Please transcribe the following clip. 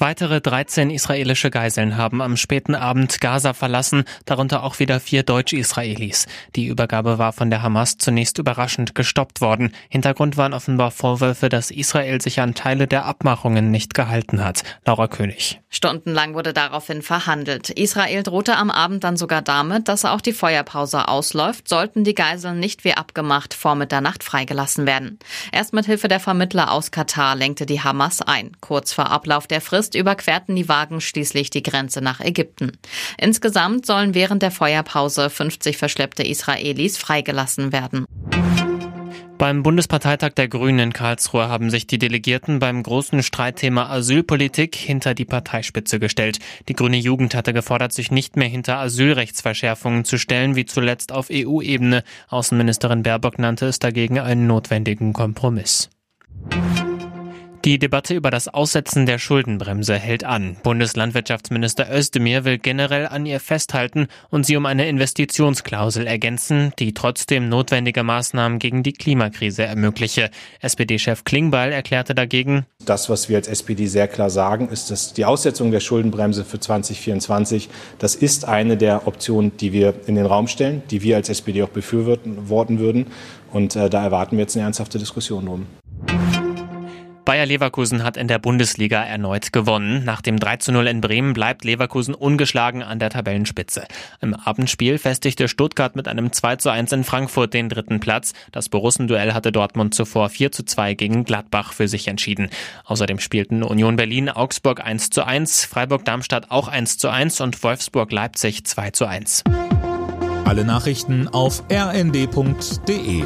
Weitere 13 israelische Geiseln haben am späten Abend Gaza verlassen, darunter auch wieder vier Deutsch-Israelis. Die Übergabe war von der Hamas zunächst überraschend gestoppt worden. Hintergrund waren offenbar Vorwürfe, dass Israel sich an Teile der Abmachungen nicht gehalten hat. Laura König. Stundenlang wurde daraufhin verhandelt. Israel drohte am Abend dann sogar damit, dass auch die Feuerpause ausläuft, sollten die Geiseln nicht wie abgemacht vor Mitternacht freigelassen werden. Erst mit Hilfe der Vermittler aus Katar lenkte die Hamas ein. Kurz vor Ablauf der Frist August überquerten die Wagen schließlich die Grenze nach Ägypten. Insgesamt sollen während der Feuerpause 50 verschleppte Israelis freigelassen werden. Beim Bundesparteitag der Grünen in Karlsruhe haben sich die Delegierten beim großen Streitthema Asylpolitik hinter die Parteispitze gestellt. Die grüne Jugend hatte gefordert, sich nicht mehr hinter Asylrechtsverschärfungen zu stellen, wie zuletzt auf EU-Ebene. Außenministerin Baerbock nannte es dagegen einen notwendigen Kompromiss. Die Debatte über das Aussetzen der Schuldenbremse hält an. Bundeslandwirtschaftsminister Özdemir will generell an ihr festhalten und sie um eine Investitionsklausel ergänzen, die trotzdem notwendige Maßnahmen gegen die Klimakrise ermögliche. SPD-Chef Klingbeil erklärte dagegen, das, was wir als SPD sehr klar sagen, ist, dass die Aussetzung der Schuldenbremse für 2024, das ist eine der Optionen, die wir in den Raum stellen, die wir als SPD auch befürworten würden. Und äh, da erwarten wir jetzt eine ernsthafte Diskussion drum. Bayer Leverkusen hat in der Bundesliga erneut gewonnen. Nach dem 3 zu 0 in Bremen bleibt Leverkusen ungeschlagen an der Tabellenspitze. Im Abendspiel festigte Stuttgart mit einem 2 zu 1 in Frankfurt den dritten Platz. Das Borussenduell hatte Dortmund zuvor 4 zu 2 gegen Gladbach für sich entschieden. Außerdem spielten Union Berlin Augsburg 1 zu 1, Freiburg Darmstadt auch 1 zu 1 und Wolfsburg Leipzig 2 zu 1. Alle Nachrichten auf rnd.de